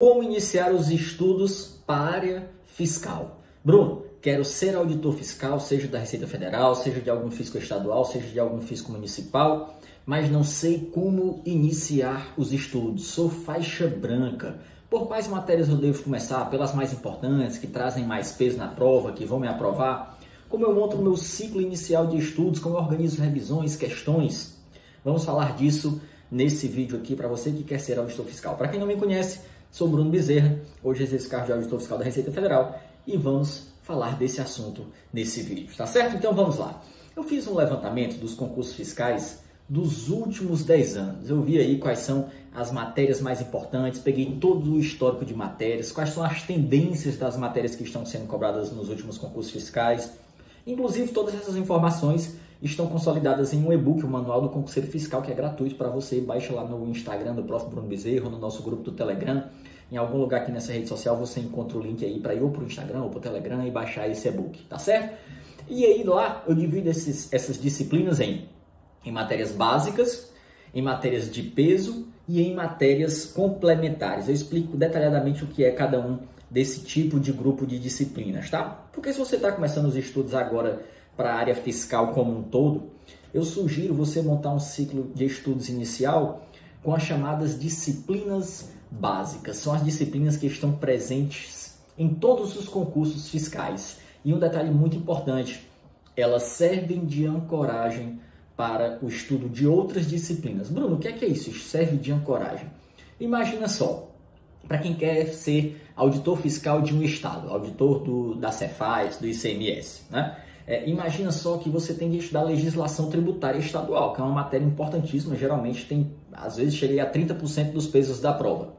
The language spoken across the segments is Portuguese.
Como iniciar os estudos para a área fiscal? Bruno, quero ser auditor fiscal, seja da Receita Federal, seja de algum fisco estadual, seja de algum fisco municipal, mas não sei como iniciar os estudos. Sou faixa branca. Por quais matérias eu devo começar? Pelas mais importantes, que trazem mais peso na prova, que vão me aprovar? Como eu monto o meu ciclo inicial de estudos? Como eu organizo revisões, questões? Vamos falar disso nesse vídeo aqui para você que quer ser auditor fiscal. Para quem não me conhece, Sou Bruno Bezerra, hoje exerço cargo de auditor fiscal da Receita Federal e vamos falar desse assunto nesse vídeo, tá certo? Então vamos lá. Eu fiz um levantamento dos concursos fiscais dos últimos 10 anos. Eu vi aí quais são as matérias mais importantes, peguei todo o histórico de matérias, quais são as tendências das matérias que estão sendo cobradas nos últimos concursos fiscais. Inclusive, todas essas informações estão consolidadas em um e-book, o Manual do Concurseiro Fiscal, que é gratuito para você. Baixa lá no Instagram do próximo Bruno Bezerro, no nosso grupo do Telegram. Em algum lugar aqui nessa rede social você encontra o link aí para ir ou para o Instagram ou para o Telegram e baixar esse e-book, tá certo? E aí lá eu divido esses, essas disciplinas em, em matérias básicas, em matérias de peso e em matérias complementares. Eu explico detalhadamente o que é cada um desse tipo de grupo de disciplinas, tá? Porque se você está começando os estudos agora para a área fiscal como um todo, eu sugiro você montar um ciclo de estudos inicial com as chamadas disciplinas básicas. São as disciplinas que estão presentes em todos os concursos fiscais. E um detalhe muito importante, elas servem de ancoragem para o estudo de outras disciplinas. Bruno, o que é, que é isso? Serve de ancoragem. Imagina só, para quem quer ser auditor fiscal de um estado, auditor do, da Cefaz, do ICMS, né? É, imagina só que você tem que estudar legislação tributária estadual, que é uma matéria importantíssima, geralmente tem, às vezes, chega a 30% dos pesos da prova.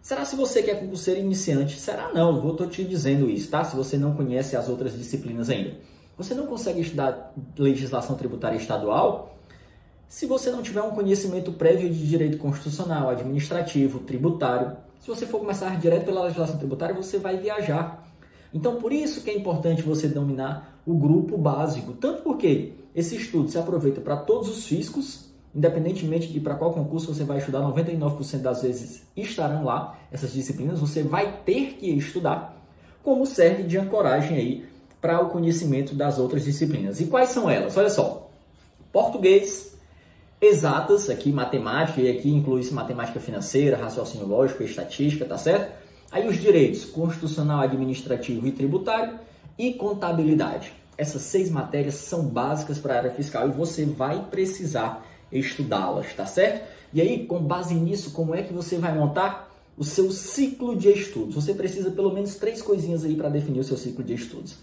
Será se você quer concurseiro iniciante? Será não, vou tô te dizendo isso, tá? Se você não conhece as outras disciplinas ainda. Você não consegue estudar legislação tributária estadual se você não tiver um conhecimento prévio de direito constitucional, administrativo, tributário. Se você for começar direto pela legislação tributária, você vai viajar. Então, por isso que é importante você dominar o grupo básico, tanto porque esse estudo se aproveita para todos os fiscos, independentemente de para qual concurso você vai estudar, 99% das vezes estarão lá essas disciplinas, você vai ter que estudar, como serve de ancoragem aí para o conhecimento das outras disciplinas. E quais são elas? Olha só, português, exatas, aqui matemática, e aqui inclui-se matemática financeira, raciocínio lógico, estatística, tá certo? Aí os direitos constitucional, administrativo e tributário e contabilidade. Essas seis matérias são básicas para a área fiscal e você vai precisar estudá-las, tá certo? E aí, com base nisso, como é que você vai montar o seu ciclo de estudos? Você precisa pelo menos três coisinhas aí para definir o seu ciclo de estudos.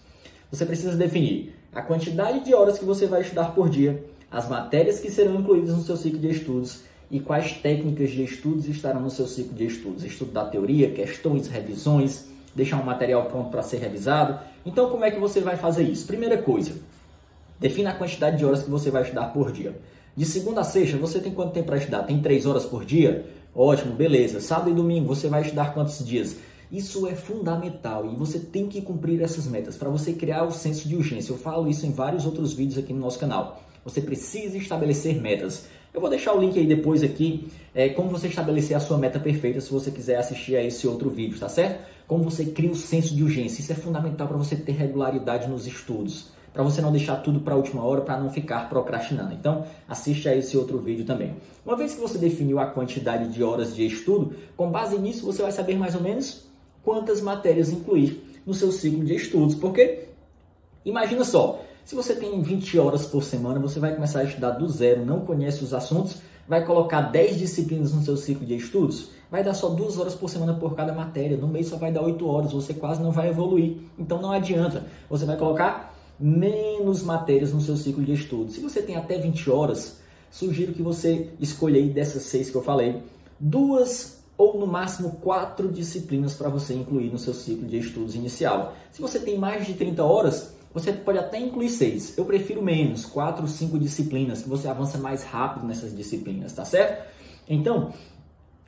Você precisa definir a quantidade de horas que você vai estudar por dia, as matérias que serão incluídas no seu ciclo de estudos e quais técnicas de estudos estarão no seu ciclo de estudos. Estudo da teoria, questões, revisões, deixar um material pronto para ser revisado. Então, como é que você vai fazer isso? Primeira coisa, defina a quantidade de horas que você vai estudar por dia. De segunda a sexta, você tem quanto tempo para estudar? Tem três horas por dia? Ótimo, beleza. Sábado e domingo, você vai estudar quantos dias? Isso é fundamental e você tem que cumprir essas metas para você criar o senso de urgência. Eu falo isso em vários outros vídeos aqui no nosso canal. Você precisa estabelecer metas. Eu vou deixar o link aí depois aqui, é, como você estabelecer a sua meta perfeita, se você quiser assistir a esse outro vídeo, tá certo? Como você cria o senso de urgência. Isso é fundamental para você ter regularidade nos estudos, para você não deixar tudo para a última hora, para não ficar procrastinando. Então, assiste a esse outro vídeo também. Uma vez que você definiu a quantidade de horas de estudo, com base nisso você vai saber mais ou menos quantas matérias incluir no seu ciclo de estudos, porque imagina só, se você tem 20 horas por semana, você vai começar a estudar do zero, não conhece os assuntos, vai colocar 10 disciplinas no seu ciclo de estudos, vai dar só 2 horas por semana por cada matéria, no mês só vai dar 8 horas, você quase não vai evoluir. Então não adianta, você vai colocar menos matérias no seu ciclo de estudos. Se você tem até 20 horas, sugiro que você escolha aí dessas seis que eu falei, duas ou no máximo quatro disciplinas para você incluir no seu ciclo de estudos inicial. Se você tem mais de 30 horas, você pode até incluir seis. Eu prefiro menos, quatro, cinco disciplinas, que você avança mais rápido nessas disciplinas, tá certo? Então,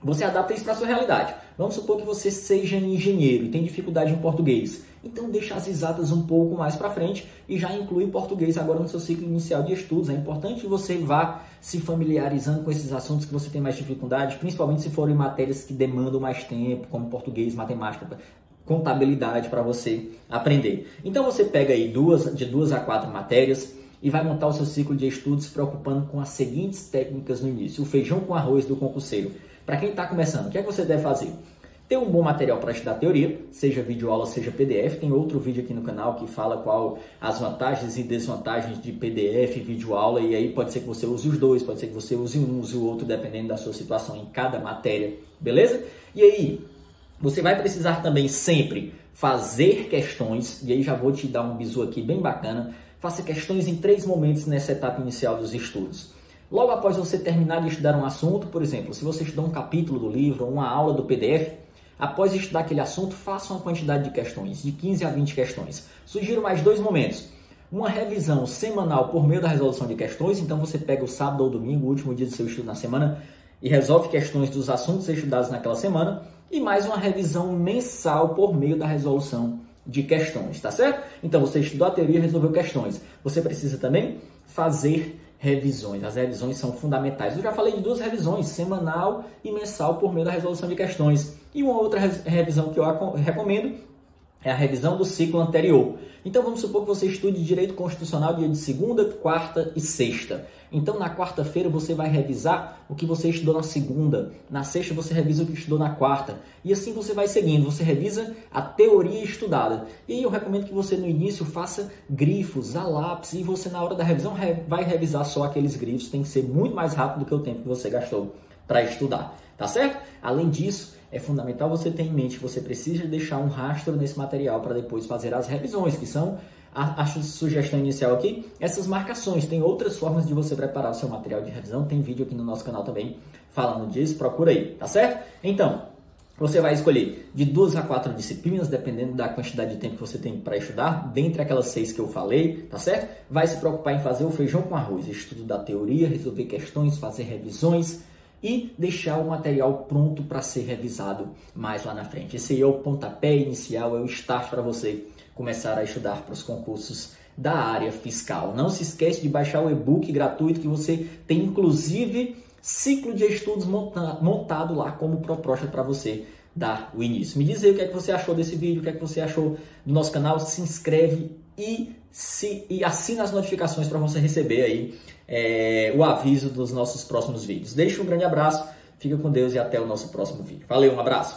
você adapta isso para sua realidade. Vamos supor que você seja engenheiro e tem dificuldade em português. Então deixa as exatas um pouco mais para frente e já inclui português agora no seu ciclo inicial de estudos. É importante que você vá se familiarizando com esses assuntos que você tem mais dificuldade, principalmente se forem matérias que demandam mais tempo, como português, matemática, contabilidade para você aprender. Então você pega aí duas de duas a quatro matérias e vai montar o seu ciclo de estudos se preocupando com as seguintes técnicas no início: o feijão com arroz do concurseiro. Para quem está começando, o que é que você deve fazer? Ter um bom material para estudar teoria, seja vídeo aula, seja PDF. Tem outro vídeo aqui no canal que fala qual as vantagens e desvantagens de PDF vídeo aula. E aí pode ser que você use os dois, pode ser que você use um, use o outro, dependendo da sua situação em cada matéria, beleza? E aí, você vai precisar também sempre fazer questões, e aí já vou te dar um bisu aqui bem bacana. Faça questões em três momentos nessa etapa inicial dos estudos. Logo após você terminar de estudar um assunto, por exemplo, se você estudar um capítulo do livro ou uma aula do PDF, Após estudar aquele assunto, faça uma quantidade de questões, de 15 a 20 questões. Sugiro mais dois momentos. Uma revisão semanal por meio da resolução de questões, então você pega o sábado ou domingo, o último dia do seu estudo na semana, e resolve questões dos assuntos estudados naquela semana, e mais uma revisão mensal por meio da resolução de questões, tá certo? Então você estudou a teoria e resolveu questões. Você precisa também fazer revisões. As revisões são fundamentais. Eu já falei de duas revisões, semanal e mensal, por meio da resolução de questões. E uma outra revisão que eu recomendo é a revisão do ciclo anterior. Então vamos supor que você estude direito constitucional dia de segunda, quarta e sexta. Então na quarta-feira você vai revisar o que você estudou na segunda, na sexta você revisa o que estudou na quarta. E assim você vai seguindo, você revisa a teoria estudada. E eu recomendo que você no início faça grifos, a lápis e você na hora da revisão vai revisar só aqueles grifos, tem que ser muito mais rápido do que o tempo que você gastou para estudar, tá certo? Além disso, é fundamental você ter em mente que você precisa deixar um rastro nesse material para depois fazer as revisões, que são a, a, sugestão inicial aqui, essas marcações. Tem outras formas de você preparar o seu material de revisão, tem vídeo aqui no nosso canal também falando disso, procura aí, tá certo? Então, você vai escolher de duas a quatro disciplinas, dependendo da quantidade de tempo que você tem para estudar, dentre aquelas seis que eu falei, tá certo? Vai se preocupar em fazer o feijão com arroz, estudo da teoria, resolver questões, fazer revisões, e deixar o material pronto para ser revisado mais lá na frente. Esse aí é o pontapé inicial, é o start para você começar a estudar para os concursos da área fiscal. Não se esqueça de baixar o e-book gratuito que você tem inclusive ciclo de estudos montado lá como proposta para você dar o início. Me diz aí o que é que você achou desse vídeo, o que é que você achou do nosso canal, se inscreve e, se, e assina as notificações para você receber aí é, o aviso dos nossos próximos vídeos. Deixe um grande abraço, fica com Deus e até o nosso próximo vídeo. Valeu, um abraço!